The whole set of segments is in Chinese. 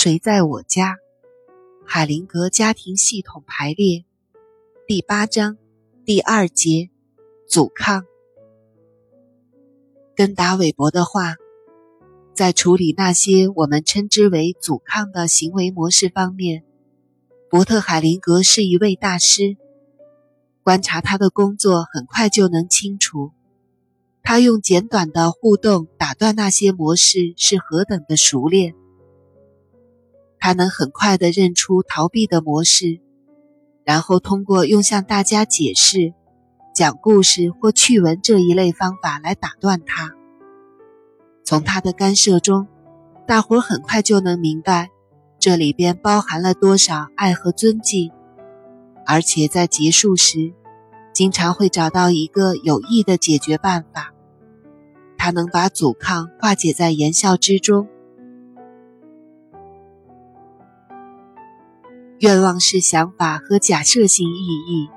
谁在我家？海灵格家庭系统排列，第八章第二节，阻抗。根达韦伯的话，在处理那些我们称之为阻抗的行为模式方面，伯特海灵格是一位大师。观察他的工作，很快就能清楚，他用简短的互动打断那些模式是何等的熟练。他能很快地认出逃避的模式，然后通过用向大家解释、讲故事或趣闻这一类方法来打断他。从他的干涉中，大伙很快就能明白这里边包含了多少爱和尊敬，而且在结束时，经常会找到一个有益的解决办法。他能把阻抗化解在言笑之中。愿望式想法和假设性意义。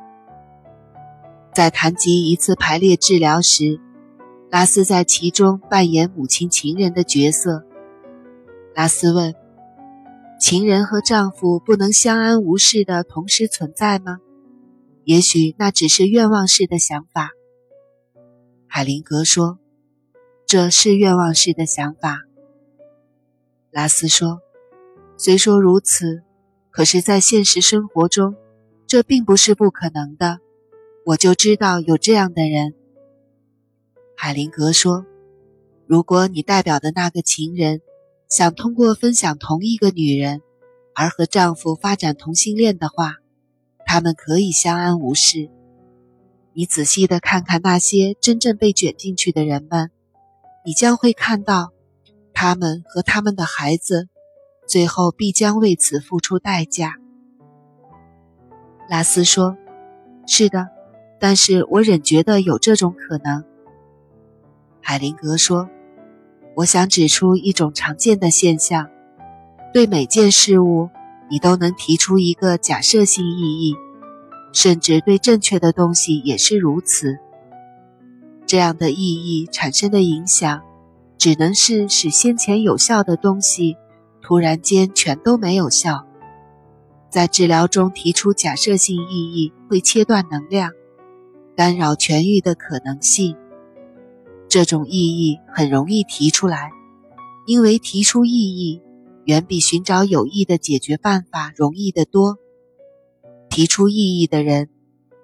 在谈及一次排列治疗时，拉斯在其中扮演母亲情人的角色。拉斯问：“情人和丈夫不能相安无事的同时存在吗？也许那只是愿望式的想法。”海灵格说：“这是愿望式的想法。”拉斯说：“虽说如此。”可是，在现实生活中，这并不是不可能的。我就知道有这样的人。海灵格说：“如果你代表的那个情人想通过分享同一个女人而和丈夫发展同性恋的话，他们可以相安无事。你仔细的看看那些真正被卷进去的人们，你将会看到，他们和他们的孩子。”最后必将为此付出代价。拉斯说：“是的，但是我仍觉得有这种可能。”海灵格说：“我想指出一种常见的现象：对每件事物，你都能提出一个假设性意义，甚至对正确的东西也是如此。这样的意义产生的影响，只能是使先前有效的东西。”突然间，全都没有效。在治疗中提出假设性意义会切断能量，干扰痊愈的可能性。这种意义很容易提出来，因为提出意义远比寻找有益的解决办法容易得多。提出意义的人，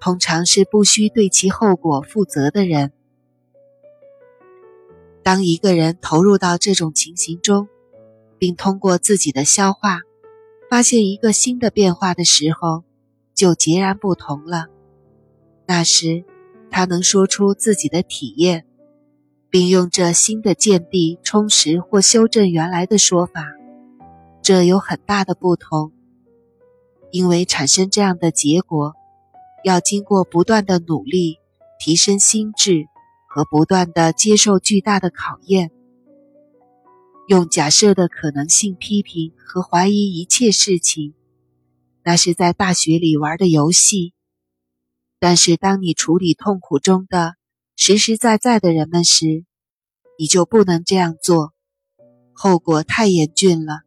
通常是不需对其后果负责的人。当一个人投入到这种情形中，并通过自己的消化，发现一个新的变化的时候，就截然不同了。那时，他能说出自己的体验，并用这新的见地充实或修正原来的说法。这有很大的不同，因为产生这样的结果，要经过不断的努力提升心智和不断的接受巨大的考验。用假设的可能性批评和怀疑一切事情，那是在大学里玩的游戏。但是，当你处理痛苦中的实实在在的人们时，你就不能这样做，后果太严峻了。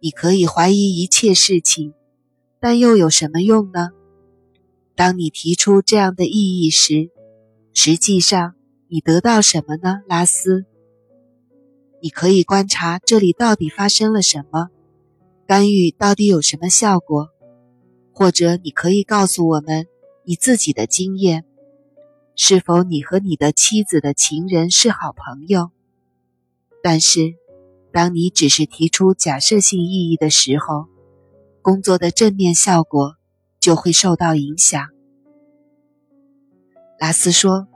你可以怀疑一切事情，但又有什么用呢？当你提出这样的意义时，实际上你得到什么呢，拉斯？你可以观察这里到底发生了什么，干预到底有什么效果，或者你可以告诉我们你自己的经验，是否你和你的妻子的情人是好朋友？但是，当你只是提出假设性意义的时候，工作的正面效果就会受到影响。拉斯说：“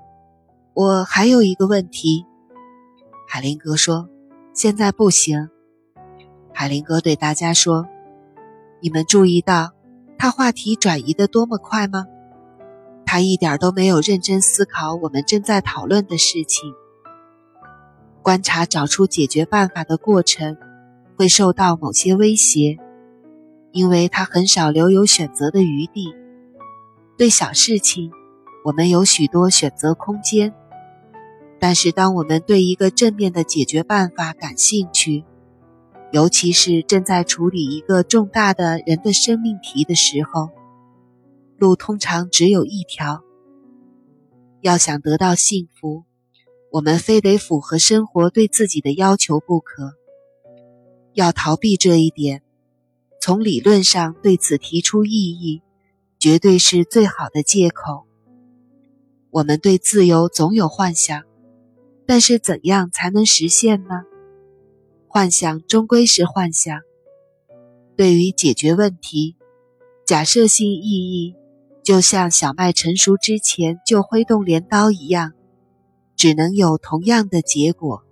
我还有一个问题。”海灵格说。现在不行，海林格对大家说：“你们注意到他话题转移的多么快吗？他一点都没有认真思考我们正在讨论的事情。观察找出解决办法的过程会受到某些威胁，因为他很少留有选择的余地。对小事情，我们有许多选择空间。”但是，当我们对一个正面的解决办法感兴趣，尤其是正在处理一个重大的人的生命题的时候，路通常只有一条。要想得到幸福，我们非得符合生活对自己的要求不可。要逃避这一点，从理论上对此提出异议，绝对是最好的借口。我们对自由总有幻想，但是怎样才能实现呢？幻想终归是幻想。对于解决问题，假设性意义就像小麦成熟之前就挥动镰刀一样，只能有同样的结果。